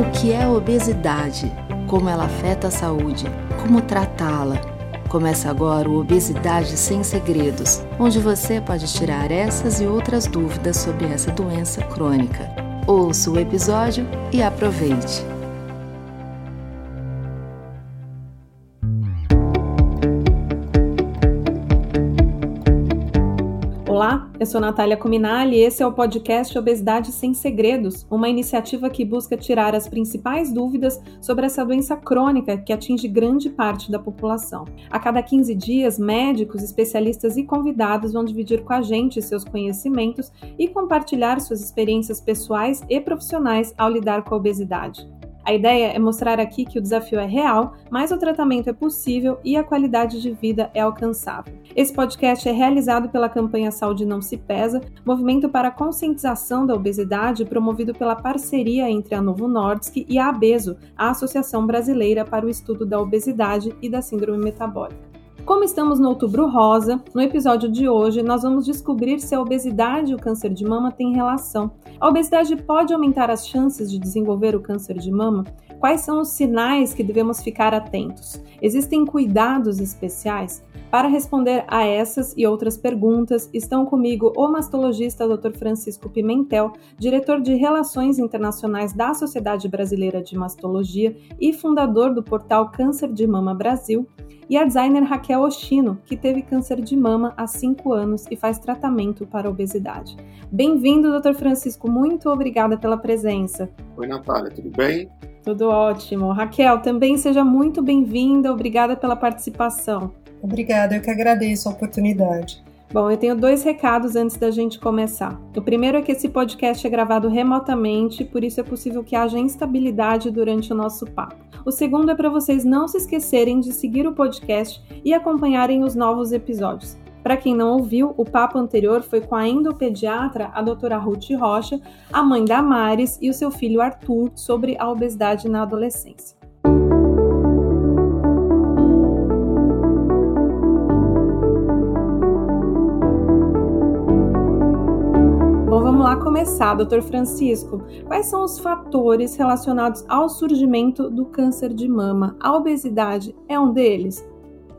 O que é obesidade? Como ela afeta a saúde? Como tratá-la? Começa agora o Obesidade Sem Segredos, onde você pode tirar essas e outras dúvidas sobre essa doença crônica. Ouça o episódio e aproveite! Eu sou Natália Cominali e esse é o podcast Obesidade Sem Segredos, uma iniciativa que busca tirar as principais dúvidas sobre essa doença crônica que atinge grande parte da população. A cada 15 dias, médicos, especialistas e convidados vão dividir com a gente seus conhecimentos e compartilhar suas experiências pessoais e profissionais ao lidar com a obesidade. A ideia é mostrar aqui que o desafio é real, mas o tratamento é possível e a qualidade de vida é alcançável. Esse podcast é realizado pela campanha Saúde Não Se Pesa, movimento para a conscientização da obesidade promovido pela parceria entre a Novo Nordisk e a ABESO, a Associação Brasileira para o Estudo da Obesidade e da Síndrome Metabólica. Como estamos no Outubro Rosa, no episódio de hoje nós vamos descobrir se a obesidade e o câncer de mama têm relação. A obesidade pode aumentar as chances de desenvolver o câncer de mama? Quais são os sinais que devemos ficar atentos? Existem cuidados especiais? Para responder a essas e outras perguntas, estão comigo o mastologista Dr. Francisco Pimentel, diretor de Relações Internacionais da Sociedade Brasileira de Mastologia e fundador do portal Câncer de Mama Brasil, e a designer Raquel Oshino, que teve câncer de mama há 5 anos e faz tratamento para obesidade. Bem-vindo, Dr. Francisco, muito obrigada pela presença. Oi, Natália, tudo bem? Tudo ótimo. Raquel, também seja muito bem-vinda, obrigada pela participação. Obrigada, eu que agradeço a oportunidade. Bom, eu tenho dois recados antes da gente começar. O primeiro é que esse podcast é gravado remotamente, por isso é possível que haja instabilidade durante o nosso papo. O segundo é para vocês não se esquecerem de seguir o podcast e acompanharem os novos episódios. Para quem não ouviu, o papo anterior foi com a endopediatra, a doutora Ruth Rocha, a mãe da Maris e o seu filho Arthur sobre a obesidade na adolescência. Lá começar, doutor Francisco. Quais são os fatores relacionados ao surgimento do câncer de mama? A obesidade é um deles?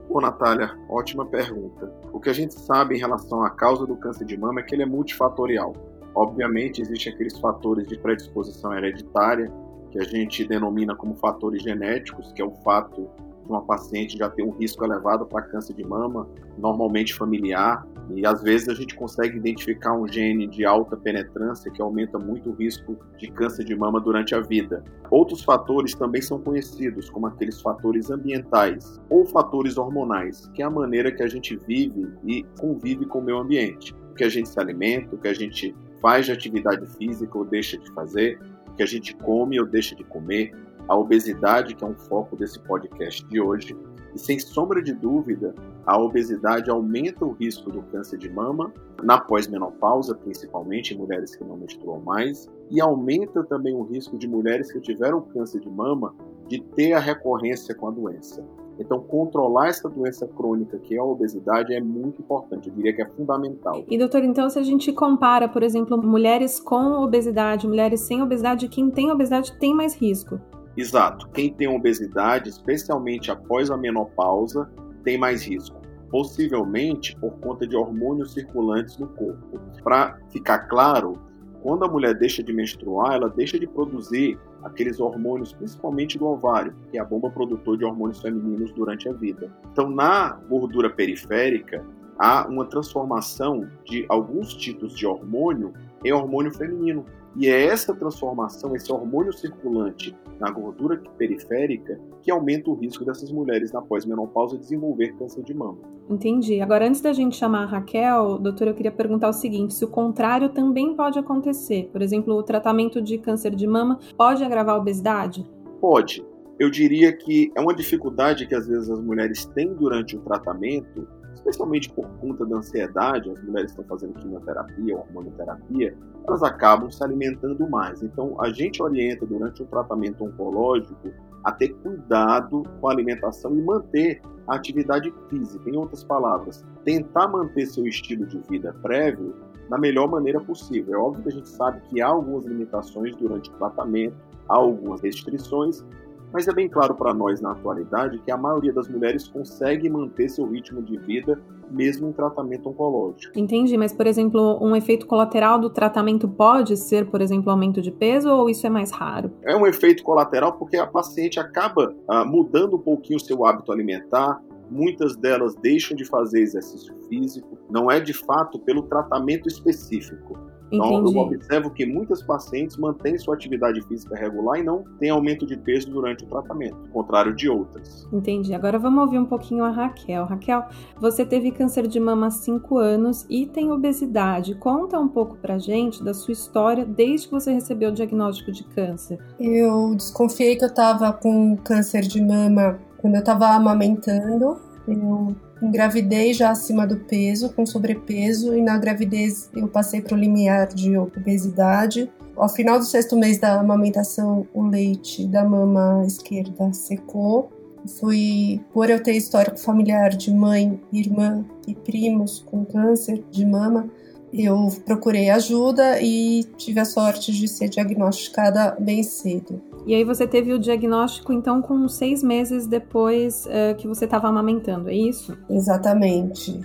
Ô, Natália, ótima pergunta. O que a gente sabe em relação à causa do câncer de mama é que ele é multifatorial. Obviamente, existem aqueles fatores de predisposição hereditária, que a gente denomina como fatores genéticos, que é o fato de uma paciente já ter um risco elevado para câncer de mama, normalmente familiar, e às vezes a gente consegue identificar um gene de alta penetrância que aumenta muito o risco de câncer de mama durante a vida. Outros fatores também são conhecidos como aqueles fatores ambientais ou fatores hormonais, que é a maneira que a gente vive e convive com o meio ambiente. O que a gente se alimenta, o que a gente faz de atividade física ou deixa de fazer, o que a gente come ou deixa de comer, a obesidade, que é um foco desse podcast de hoje, e sem sombra de dúvida, a obesidade aumenta o risco do câncer de mama, na pós-menopausa, principalmente em mulheres que não menstruam mais, e aumenta também o risco de mulheres que tiveram câncer de mama de ter a recorrência com a doença. Então, controlar essa doença crônica que é a obesidade é muito importante, eu diria que é fundamental. E, doutor, então, se a gente compara, por exemplo, mulheres com obesidade, mulheres sem obesidade, quem tem obesidade tem mais risco? Exato. Quem tem obesidade, especialmente após a menopausa, tem mais risco. Possivelmente por conta de hormônios circulantes no corpo. Para ficar claro, quando a mulher deixa de menstruar, ela deixa de produzir aqueles hormônios, principalmente do ovário, que é a bomba produtor de hormônios femininos durante a vida. Então, na gordura periférica, há uma transformação de alguns tipos de hormônio em hormônio feminino. E é essa transformação, esse hormônio circulante na gordura periférica, que aumenta o risco dessas mulheres na pós-menopausa desenvolver câncer de mama. Entendi. Agora, antes da gente chamar a Raquel, doutora, eu queria perguntar o seguinte: se o contrário também pode acontecer? Por exemplo, o tratamento de câncer de mama pode agravar a obesidade? Pode. Eu diria que é uma dificuldade que às vezes as mulheres têm durante o tratamento especialmente por conta da ansiedade, as mulheres estão fazendo quimioterapia, hormonoterapia, elas acabam se alimentando mais. Então, a gente orienta durante o tratamento oncológico a ter cuidado com a alimentação e manter a atividade física. Em outras palavras, tentar manter seu estilo de vida prévio da melhor maneira possível. É óbvio que a gente sabe que há algumas limitações durante o tratamento, há algumas restrições, mas é bem claro para nós na atualidade que a maioria das mulheres consegue manter seu ritmo de vida mesmo em tratamento oncológico. Entendi, mas por exemplo, um efeito colateral do tratamento pode ser, por exemplo, aumento de peso ou isso é mais raro? É um efeito colateral porque a paciente acaba ah, mudando um pouquinho o seu hábito alimentar, muitas delas deixam de fazer exercício físico, não é de fato pelo tratamento específico, então, eu observo que muitas pacientes mantêm sua atividade física regular e não têm aumento de peso durante o tratamento, ao contrário de outras. Entendi. Agora vamos ouvir um pouquinho a Raquel. Raquel, você teve câncer de mama há 5 anos e tem obesidade. Conta um pouco pra gente da sua história desde que você recebeu o diagnóstico de câncer. Eu desconfiei que eu tava com câncer de mama quando eu tava amamentando. Eu engravidei já acima do peso, com sobrepeso, e na gravidez eu passei para o limiar de obesidade. Ao final do sexto mês da amamentação, o leite da mama esquerda secou. Fui, por eu ter histórico familiar de mãe, irmã e primos com câncer de mama, eu procurei ajuda e tive a sorte de ser diagnosticada bem cedo. E aí você teve o diagnóstico, então, com seis meses depois uh, que você estava amamentando, é isso? Exatamente.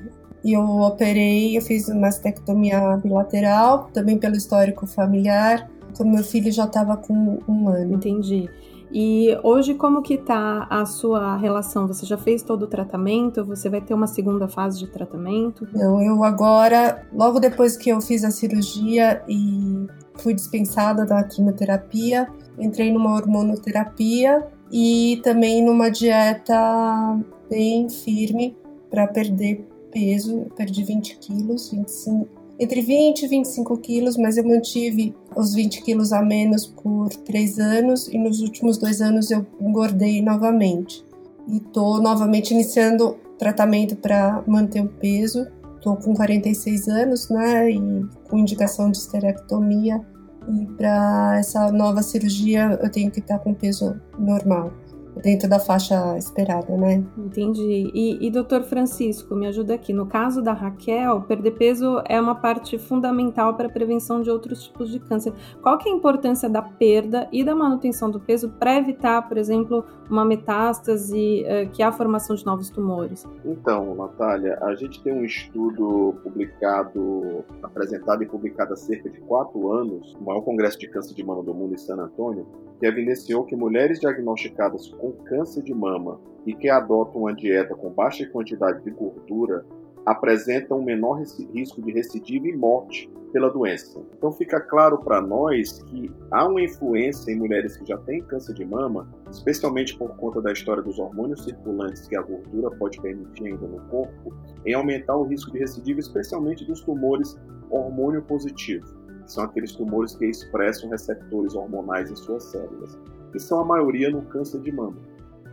E eu operei, eu fiz uma mastectomia bilateral, também pelo histórico familiar, quando meu filho já estava com um ano. Entendi. E hoje como que tá a sua relação? Você já fez todo o tratamento? Você vai ter uma segunda fase de tratamento? Não, eu agora, logo depois que eu fiz a cirurgia e fui dispensada da quimioterapia, entrei numa hormonoterapia e também numa dieta bem firme para perder peso. Eu perdi 20 quilos, 25, entre 20 e 25 quilos, mas eu mantive os 20 quilos a menos por três anos e nos últimos dois anos eu engordei novamente. E tô novamente iniciando tratamento para manter o peso. Tô com 46 anos, né, e com indicação de esterectomia e para essa nova cirurgia eu tenho que estar com peso normal dentro da faixa esperada, né? Entendi. E, e doutor Francisco, me ajuda aqui. No caso da Raquel, perder peso é uma parte fundamental para a prevenção de outros tipos de câncer. Qual que é a importância da perda e da manutenção do peso para evitar, por exemplo, uma metástase, uh, que é a formação de novos tumores? Então, Natália, a gente tem um estudo publicado, apresentado e publicado há cerca de quatro anos, o maior congresso de câncer de mama do mundo em San Antônio, que evidenciou que mulheres diagnosticadas com câncer de mama e que adotam uma dieta com baixa quantidade de gordura apresentam um menor risco de recidiva e morte pela doença. Então fica claro para nós que há uma influência em mulheres que já têm câncer de mama, especialmente por conta da história dos hormônios circulantes que a gordura pode permitir ainda no corpo, em aumentar o risco de recidiva, especialmente dos tumores hormônio positivo que são aqueles tumores que expressam receptores hormonais em suas células, que são a maioria no câncer de mama.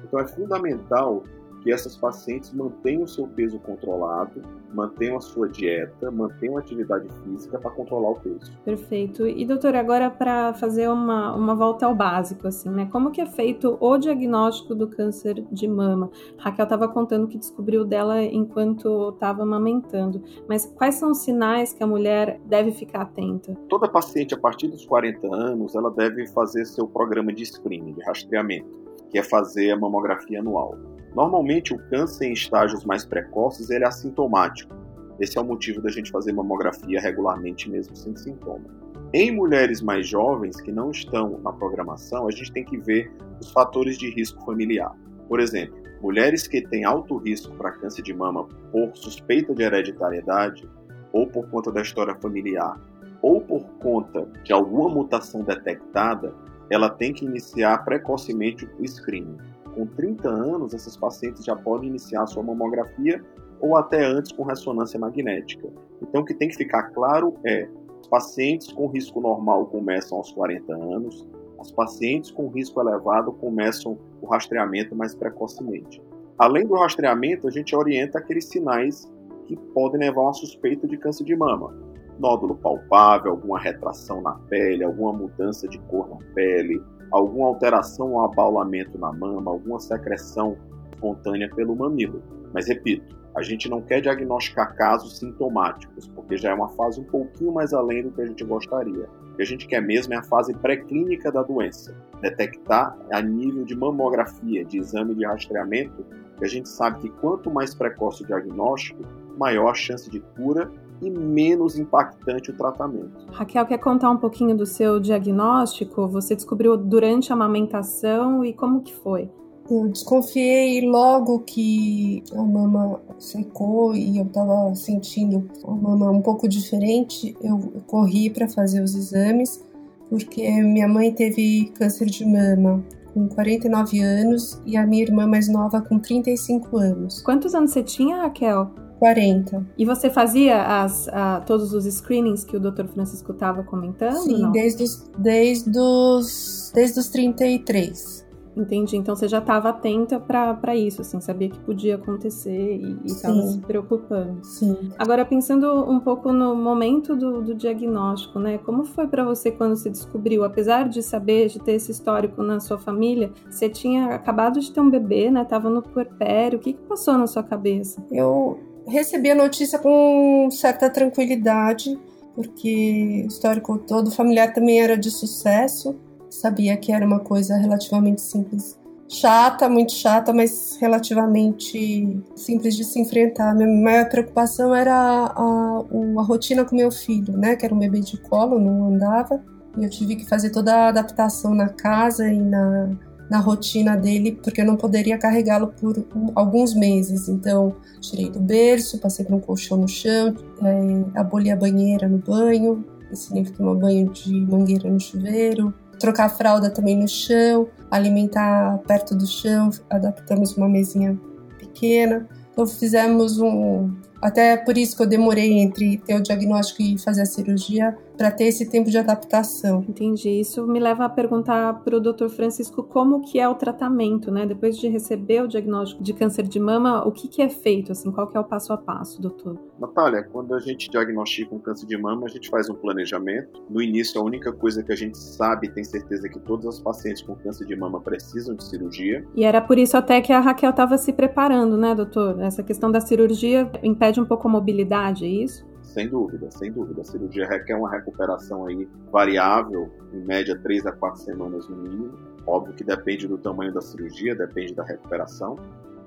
Então é fundamental que essas pacientes mantenham o seu peso controlado, mantenham a sua dieta, mantenham a atividade física para controlar o peso. Perfeito. E doutora, agora para fazer uma, uma volta ao básico, assim, né? Como que é feito o diagnóstico do câncer de mama? Raquel estava contando que descobriu dela enquanto estava amamentando, mas quais são os sinais que a mulher deve ficar atenta? Toda paciente a partir dos 40 anos, ela deve fazer seu programa de screening, de rastreamento, que é fazer a mamografia anual. Normalmente, o câncer em estágios mais precoces ele é assintomático. Esse é o motivo da gente fazer mamografia regularmente, mesmo sem sintoma. Em mulheres mais jovens que não estão na programação, a gente tem que ver os fatores de risco familiar. Por exemplo, mulheres que têm alto risco para câncer de mama por suspeita de hereditariedade, ou por conta da história familiar, ou por conta de alguma mutação detectada, ela tem que iniciar precocemente o screening com 30 anos, esses pacientes já podem iniciar sua mamografia ou até antes com ressonância magnética. Então, o que tem que ficar claro é: os pacientes com risco normal começam aos 40 anos, os pacientes com risco elevado começam o rastreamento mais precocemente. Além do rastreamento, a gente orienta aqueles sinais que podem levar a uma suspeita de câncer de mama. Nódulo palpável, alguma retração na pele, alguma mudança de cor na pele, alguma alteração ou abaulamento na mama, alguma secreção espontânea pelo mamilo. Mas repito, A gente não quer diagnosticar casos sintomáticos, porque já é uma fase um pouquinho mais além do que a gente gostaria. O que a gente quer mesmo é a fase pré-clínica da doença, detectar a nível de mamografia, de exame de rastreamento, que a gente sabe que quanto mais precoce o diagnóstico, maior a chance de cura e menos impactante o tratamento. Raquel, quer contar um pouquinho do seu diagnóstico? Você descobriu durante a amamentação e como que foi? Eu desconfiei logo que a mama secou e eu estava sentindo a mama um pouco diferente. Eu corri para fazer os exames porque minha mãe teve câncer de mama com 49 anos e a minha irmã mais nova com 35 anos. Quantos anos você tinha, Raquel? 40. E você fazia as, a, todos os screenings que o Dr. Francisco estava comentando? Sim, não? desde os, desde os, desde os 33. Entendi. Então você já estava atenta para isso, assim, sabia que podia acontecer e estava se preocupando. Sim. Agora, pensando um pouco no momento do, do diagnóstico, né? Como foi para você quando você descobriu? Apesar de saber, de ter esse histórico na sua família, você tinha acabado de ter um bebê, né? Tava no puerpério. O que, que passou na sua cabeça? Eu recebi a notícia com certa tranquilidade, porque o histórico todo familiar também era de sucesso sabia que era uma coisa relativamente simples. Chata, muito chata, mas relativamente simples de se enfrentar. Minha maior preocupação era a, a rotina com meu filho, né? Que era um bebê de colo, não andava. E eu tive que fazer toda a adaptação na casa e na, na rotina dele, porque eu não poderia carregá-lo por alguns meses. Então, tirei do berço, passei por um colchão no chão, é, aboli a banheira no banho, ensinei a tomar banho de mangueira no chuveiro, trocar a fralda também no chão, alimentar perto do chão, adaptamos uma mesinha pequena. Então fizemos um. Até por isso que eu demorei entre ter o diagnóstico e fazer a cirurgia, para ter esse tempo de adaptação. Entendi. Isso me leva a perguntar para o Dr. Francisco como que é o tratamento, né? Depois de receber o diagnóstico de câncer de mama, o que, que é feito, assim, qual que é o passo a passo, doutor? Natália, quando a gente diagnostica um câncer de mama, a gente faz um planejamento. No início, a única coisa que a gente sabe, tem certeza que todas as pacientes com câncer de mama precisam de cirurgia. E era por isso até que a Raquel estava se preparando, né, doutor? Essa questão da cirurgia impede um pouco a mobilidade, é isso? Sem dúvida, sem dúvida. A cirurgia requer uma recuperação aí variável, em média 3 a 4 semanas no mínimo. Óbvio que depende do tamanho da cirurgia, depende da recuperação,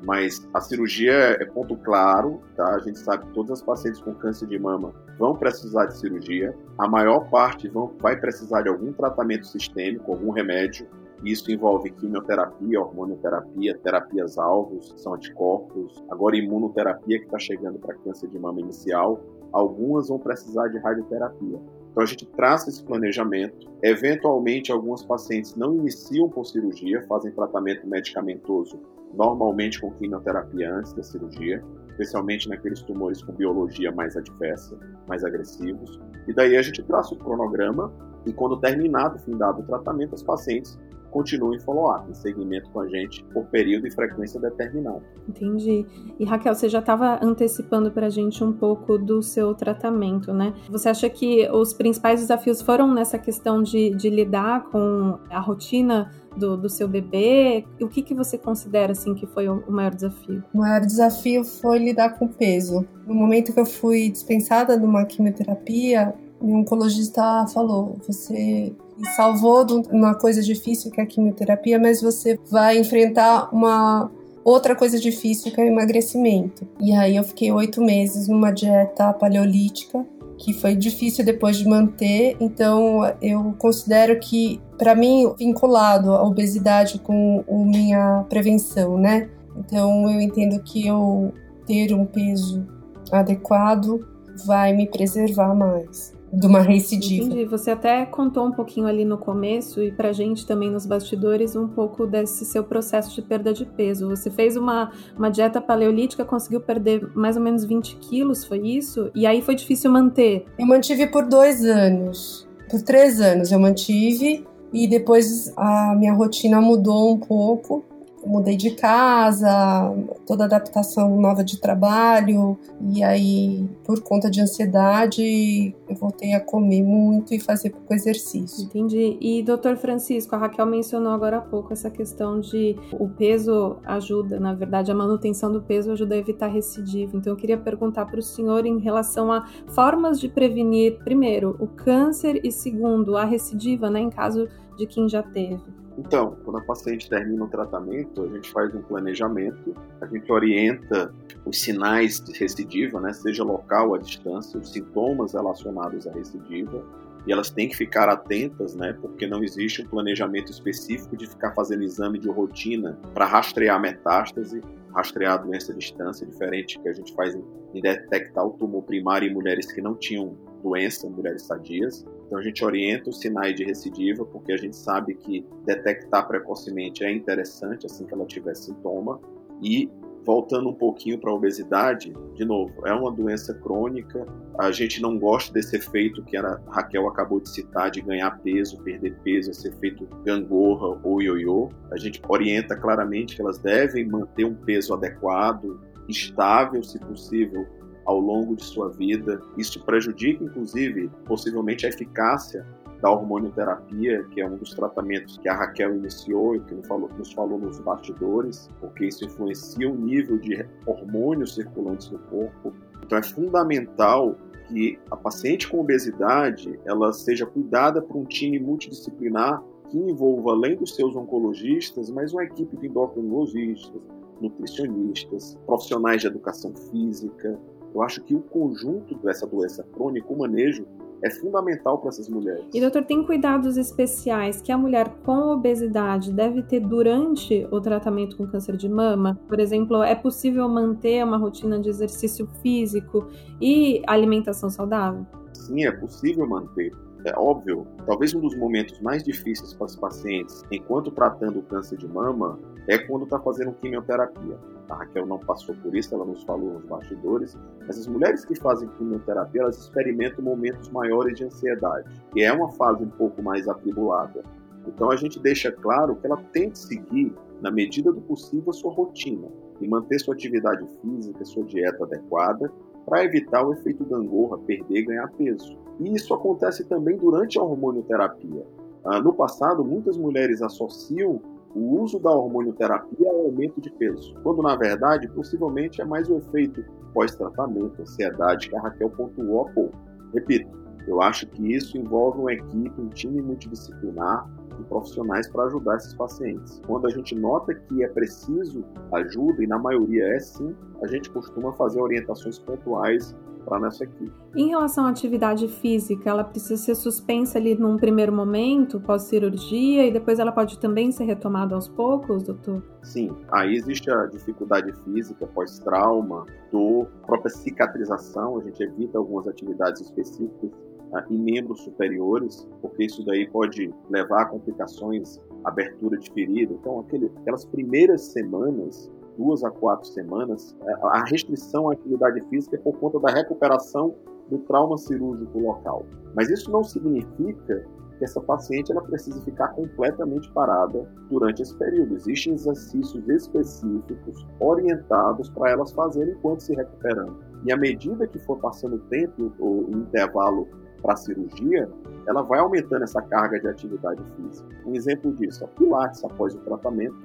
mas a cirurgia é ponto claro, tá? A gente sabe que todas as pacientes com câncer de mama vão precisar de cirurgia. A maior parte vão, vai precisar de algum tratamento sistêmico, algum remédio. Isso envolve quimioterapia, hormonioterapia, terapias alvos, são anticorpos, agora imunoterapia que está chegando para câncer de mama inicial algumas vão precisar de radioterapia. Então a gente traça esse planejamento. Eventualmente, alguns pacientes não iniciam por cirurgia, fazem tratamento medicamentoso, normalmente com quimioterapia antes da cirurgia, especialmente naqueles tumores com biologia mais adversa, mais agressivos. E daí a gente traça o cronograma e quando terminado, findado o tratamento, os pacientes continue em follow-up, em segmento com a gente por período e frequência determinado. Entendi. E Raquel, você já estava antecipando para a gente um pouco do seu tratamento, né? Você acha que os principais desafios foram nessa questão de, de lidar com a rotina do, do, seu bebê? O que, que você considera assim que foi o maior desafio? O maior desafio foi lidar com o peso. No momento que eu fui dispensada de uma quimioterapia, meu oncologista falou: você salvou de uma coisa difícil que é a quimioterapia, mas você vai enfrentar uma outra coisa difícil que é o emagrecimento. E aí eu fiquei oito meses numa dieta paleolítica que foi difícil depois de manter. Então eu considero que para mim vinculado a obesidade com a minha prevenção, né? Então eu entendo que eu ter um peso adequado vai me preservar mais de uma recidiva. Entendi. Você até contou um pouquinho ali no começo e pra gente também nos bastidores um pouco desse seu processo de perda de peso. Você fez uma, uma dieta paleolítica, conseguiu perder mais ou menos 20 quilos, foi isso? E aí foi difícil manter? Eu mantive por dois anos. Por três anos eu mantive e depois a minha rotina mudou um pouco. Mudei de casa, toda adaptação nova de trabalho, e aí, por conta de ansiedade, eu voltei a comer muito e fazer pouco exercício. Entendi. E, doutor Francisco, a Raquel mencionou agora há pouco essa questão de o peso ajuda, na verdade, a manutenção do peso ajuda a evitar recidiva. Então, eu queria perguntar para o senhor em relação a formas de prevenir, primeiro, o câncer e, segundo, a recidiva, né, em caso de quem já teve. Então, quando a paciente termina o tratamento, a gente faz um planejamento, a gente orienta os sinais de recidiva, né, seja local ou à distância, os sintomas relacionados à recidiva, e elas têm que ficar atentas, né, porque não existe um planejamento específico de ficar fazendo exame de rotina para rastrear metástase, rastrear a doença à distância, diferente que a gente faz em detectar o tumor primário em mulheres que não tinham doença, mulheres sadias. Então a gente orienta os sinais de recidiva, porque a gente sabe que detectar precocemente é interessante assim que ela tiver sintoma. E voltando um pouquinho para a obesidade, de novo, é uma doença crônica. A gente não gosta desse efeito que a Raquel acabou de citar, de ganhar peso, perder peso, esse efeito gangorra ou ioiô. A gente orienta claramente que elas devem manter um peso adequado, estável, se possível, ao longo de sua vida. Isso prejudica, inclusive, possivelmente a eficácia da hormonioterapia, que é um dos tratamentos que a Raquel iniciou e que nos falou, nos falou nos bastidores, porque isso influencia o nível de hormônios circulantes no corpo. Então é fundamental que a paciente com obesidade ela seja cuidada por um time multidisciplinar que envolva, além dos seus oncologistas, mas uma equipe de endocrinologistas, nutricionistas, profissionais de educação física, eu acho que o conjunto dessa doença crônica, o manejo, é fundamental para essas mulheres. E doutor, tem cuidados especiais que a mulher com obesidade deve ter durante o tratamento com câncer de mama? Por exemplo, é possível manter uma rotina de exercício físico e alimentação saudável? Sim, é possível manter. É óbvio, talvez um dos momentos mais difíceis para os pacientes, enquanto tratando o câncer de mama, é quando está fazendo quimioterapia. A Raquel não passou por isso, ela nos falou nos bastidores, mas as mulheres que fazem quimioterapia, elas experimentam momentos maiores de ansiedade, que é uma fase um pouco mais atribulada. Então a gente deixa claro que ela tem que seguir, na medida do possível, a sua rotina e manter sua atividade física, sua dieta adequada, para evitar o efeito gangorra, perder e ganhar peso. E isso acontece também durante a hormonioterapia. Ah, no passado, muitas mulheres associam o uso da hormonioterapia ao aumento de peso, quando na verdade possivelmente é mais o efeito pós-tratamento, ansiedade que a Raquel pontuou há pouco. Repito, eu acho que isso envolve uma equipe, um time multidisciplinar de profissionais para ajudar esses pacientes. Quando a gente nota que é preciso ajuda, e na maioria é sim, a gente costuma fazer orientações pontuais para nessa equipe. Em relação à atividade física, ela precisa ser suspensa ali num primeiro momento, pós-cirurgia, e depois ela pode também ser retomada aos poucos, doutor? Sim, aí existe a dificuldade física, pós-trauma, dor, própria cicatrização, a gente evita algumas atividades específicas uh, em membros superiores, porque isso daí pode levar a complicações, abertura de ferida. Então, aquele, aquelas primeiras semanas duas a quatro semanas, é, a restrição à atividade física é por conta da recuperação do trauma cirúrgico local. Mas isso não significa que essa paciente ela precisa ficar completamente parada durante esse período. Existem exercícios específicos orientados para elas fazerem enquanto se recuperando. E à medida que for passando o tempo, o intervalo para a cirurgia, ela vai aumentando essa carga de atividade física. Um exemplo disso é Pilates após o tratamento,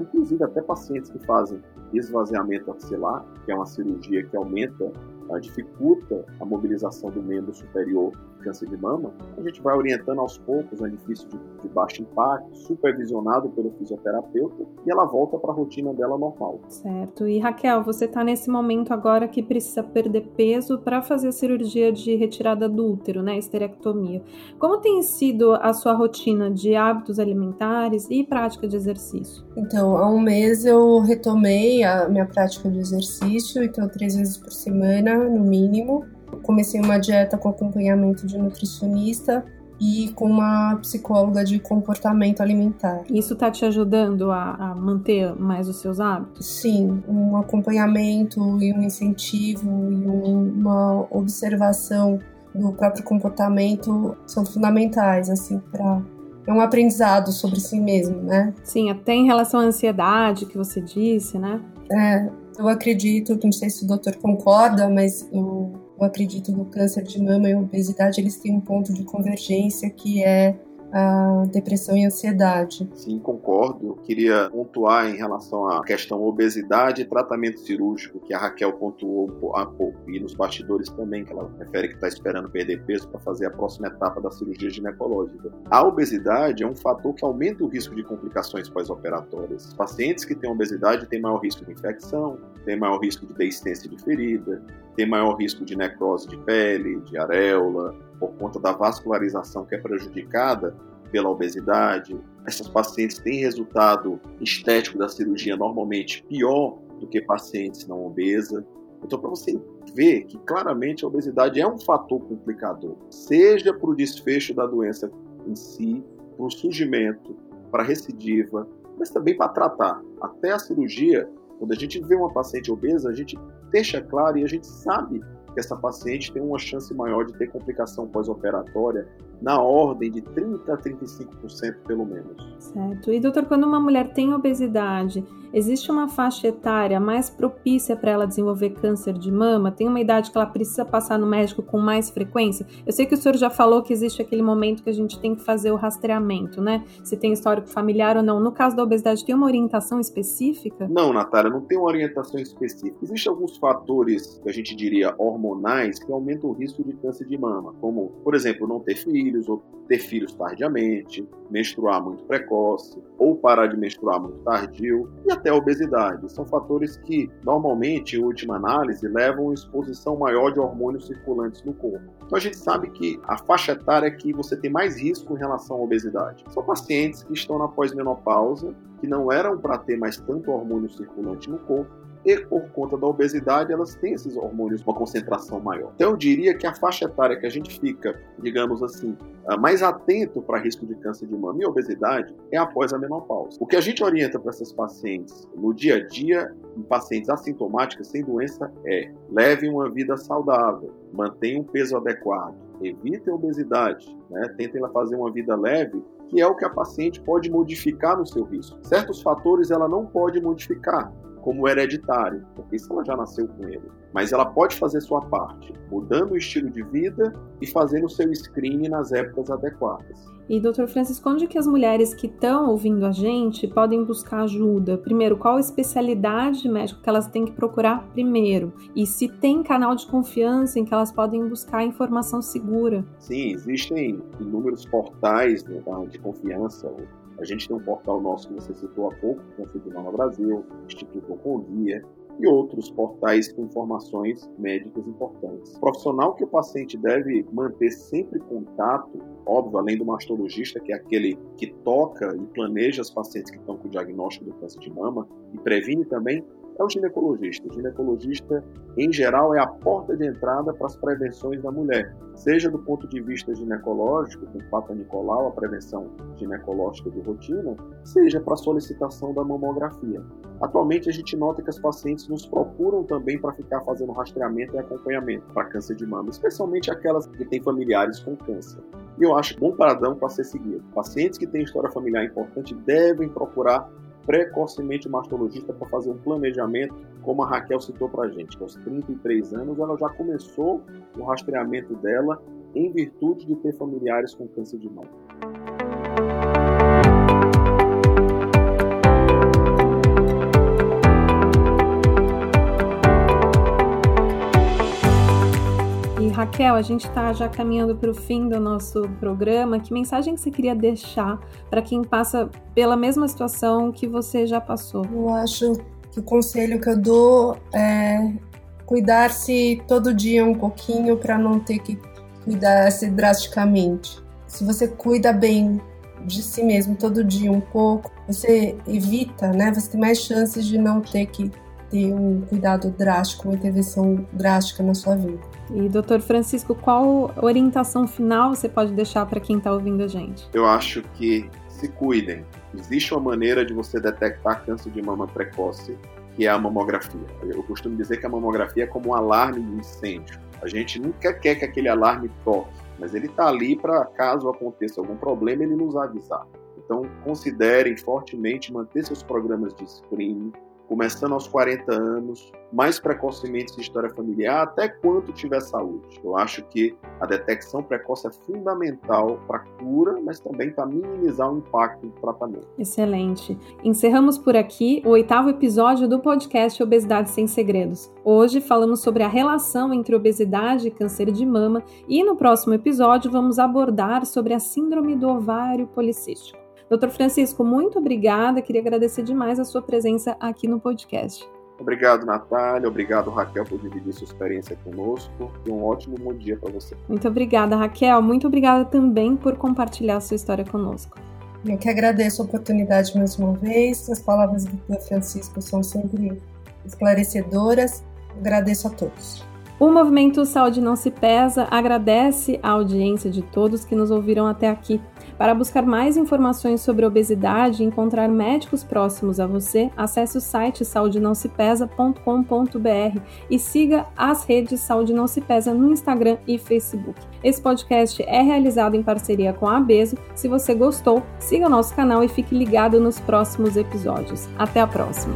inclusive até pacientes que fazem esvaziamento axilar, que é uma cirurgia que aumenta dificulta a mobilização do membro superior câncer de mama, a gente vai orientando aos poucos um edifício de, de baixo impacto, supervisionado pelo fisioterapeuta, e ela volta para a rotina dela normal. Certo. E Raquel, você está nesse momento agora que precisa perder peso para fazer a cirurgia de retirada do útero, né, esterectomia. Como tem sido a sua rotina de hábitos alimentares e prática de exercício? Então, há um mês eu retomei a minha prática de exercício, então três vezes por semana no mínimo. Comecei uma dieta com acompanhamento de nutricionista e com uma psicóloga de comportamento alimentar. Isso está te ajudando a, a, manter mais os seus hábitos? Sim, um acompanhamento e um incentivo e um, uma observação do próprio comportamento são fundamentais assim para é um aprendizado sobre si mesmo, né? Sim, até em relação à ansiedade que você disse, né? É, eu acredito, não sei se o doutor concorda, mas eu, eu acredito que o câncer de mama e obesidade eles têm um ponto de convergência que é a depressão e ansiedade. Sim, concordo. Eu queria pontuar em relação à questão obesidade e tratamento cirúrgico, que a Raquel pontuou há pouco, e nos bastidores também, que ela refere que está esperando perder peso para fazer a próxima etapa da cirurgia ginecológica. A obesidade é um fator que aumenta o risco de complicações pós-operatórias. Pacientes que têm obesidade têm maior risco de infecção, têm maior risco de desistência de ferida, têm maior risco de necrose de pele, de areola, por conta da vascularização que é prejudicada pela obesidade. Essas pacientes têm resultado estético da cirurgia normalmente pior do que pacientes não obesas. Então, para você ver que claramente a obesidade é um fator complicador, seja para o desfecho da doença em si, para o surgimento, para a recidiva, mas também para tratar. Até a cirurgia, quando a gente vê uma paciente obesa, a gente deixa claro e a gente sabe que essa paciente tem uma chance maior de ter complicação pós-operatória na ordem de 30 a 35% pelo menos. Certo. E doutor, quando uma mulher tem obesidade, existe uma faixa etária mais propícia para ela desenvolver câncer de mama? Tem uma idade que ela precisa passar no médico com mais frequência? Eu sei que o senhor já falou que existe aquele momento que a gente tem que fazer o rastreamento, né? Se tem histórico familiar ou não. No caso da obesidade, tem uma orientação específica? Não, Natália, não tem uma orientação específica. Existem alguns fatores que a gente diria hormonais que aumentam o risco de câncer de mama, como, por exemplo, não ter filhos ou ter filhos tardiamente, menstruar muito precoce ou parar de menstruar muito tardio e até a obesidade. São fatores que normalmente, em última análise, levam a exposição maior de hormônios circulantes no corpo. Então a gente sabe que a faixa etária que você tem mais risco em relação à obesidade são pacientes que estão na pós-menopausa, que não eram para ter mais tanto hormônio circulante no corpo e por conta da obesidade elas têm esses hormônios uma concentração maior. Então eu diria que a faixa etária que a gente fica, digamos assim, ah, mais atento para risco de câncer de mama e obesidade é após a menopausa. O que a gente orienta para essas pacientes no dia a dia, em pacientes assintomáticas sem doença, é levem uma vida saudável, mantenham um peso adequado, evitem a obesidade, né? tentem fazer uma vida leve que é o que a paciente pode modificar no seu risco. Certos fatores ela não pode modificar, como hereditário, porque isso ela já nasceu com ele. Mas ela pode fazer sua parte, mudando o estilo de vida e fazendo o seu screening nas épocas adequadas. E, doutor Francisco, onde que as mulheres que estão ouvindo a gente podem buscar ajuda? Primeiro, qual a especialidade médica que elas têm que procurar primeiro? E se tem canal de confiança em que elas podem buscar informação segura? Sim, existem inúmeros portais né, de confiança a gente tem um portal nosso que você citou há pouco, Confidinal no Brasil, Instituto Oncoguia e outros portais com informações médicas importantes. O profissional que o paciente deve manter sempre contato, óbvio, além do mastologista, que é aquele que toca e planeja os pacientes que estão com o diagnóstico do câncer de mama e previne também, é o ginecologista. O ginecologista, em geral, é a porta de entrada para as prevenções da mulher, seja do ponto de vista ginecológico, com Papa Nicolau, a prevenção ginecológica de rotina, seja para a solicitação da mamografia. Atualmente, a gente nota que as pacientes nos procuram também para ficar fazendo rastreamento e acompanhamento para câncer de mama, especialmente aquelas que têm familiares com câncer. E eu acho bom padrão para ser seguido. Pacientes que têm história familiar importante devem procurar precocemente mastologista para fazer um planejamento, como a Raquel citou para a gente. Aos 33 anos, ela já começou o rastreamento dela em virtude de ter familiares com câncer de mama. Raquel, a gente está já caminhando para o fim do nosso programa. Que mensagem você queria deixar para quem passa pela mesma situação que você já passou? Eu acho que o conselho que eu dou é cuidar-se todo dia um pouquinho para não ter que cuidar-se drasticamente. Se você cuida bem de si mesmo todo dia um pouco, você evita, né? Você tem mais chances de não ter que ter um cuidado drástico, uma intervenção drástica na sua vida. E, doutor Francisco, qual orientação final você pode deixar para quem está ouvindo a gente? Eu acho que se cuidem. Existe uma maneira de você detectar câncer de mama precoce, que é a mamografia. Eu costumo dizer que a mamografia é como um alarme de incêndio. A gente nunca quer que aquele alarme toque. mas ele está ali para, caso aconteça algum problema, ele nos avisar. Então, considerem fortemente manter seus programas de screening, começando aos 40 anos, mais precocemente se história familiar, até quanto tiver saúde. Eu acho que a detecção precoce é fundamental para a cura, mas também para minimizar o impacto do tratamento. Excelente. Encerramos por aqui o oitavo episódio do podcast Obesidade Sem Segredos. Hoje falamos sobre a relação entre obesidade e câncer de mama e no próximo episódio vamos abordar sobre a síndrome do ovário policístico. Doutor Francisco, muito obrigada. Queria agradecer demais a sua presença aqui no podcast. Obrigado, Natália. Obrigado, Raquel, por dividir sua experiência conosco. E um ótimo bom dia para você. Muito obrigada, Raquel. Muito obrigada também por compartilhar sua história conosco. Eu que agradeço a oportunidade mais uma vez. As palavras do Dr. Francisco são sempre esclarecedoras. Agradeço a todos. O Movimento Saúde Não Se Pesa agradece a audiência de todos que nos ouviram até aqui. Para buscar mais informações sobre obesidade e encontrar médicos próximos a você, acesse o site saudenãosepesa.com.br e siga as redes Saúde Não Se Pesa no Instagram e Facebook. Esse podcast é realizado em parceria com a Abeso. Se você gostou, siga o nosso canal e fique ligado nos próximos episódios. Até a próxima!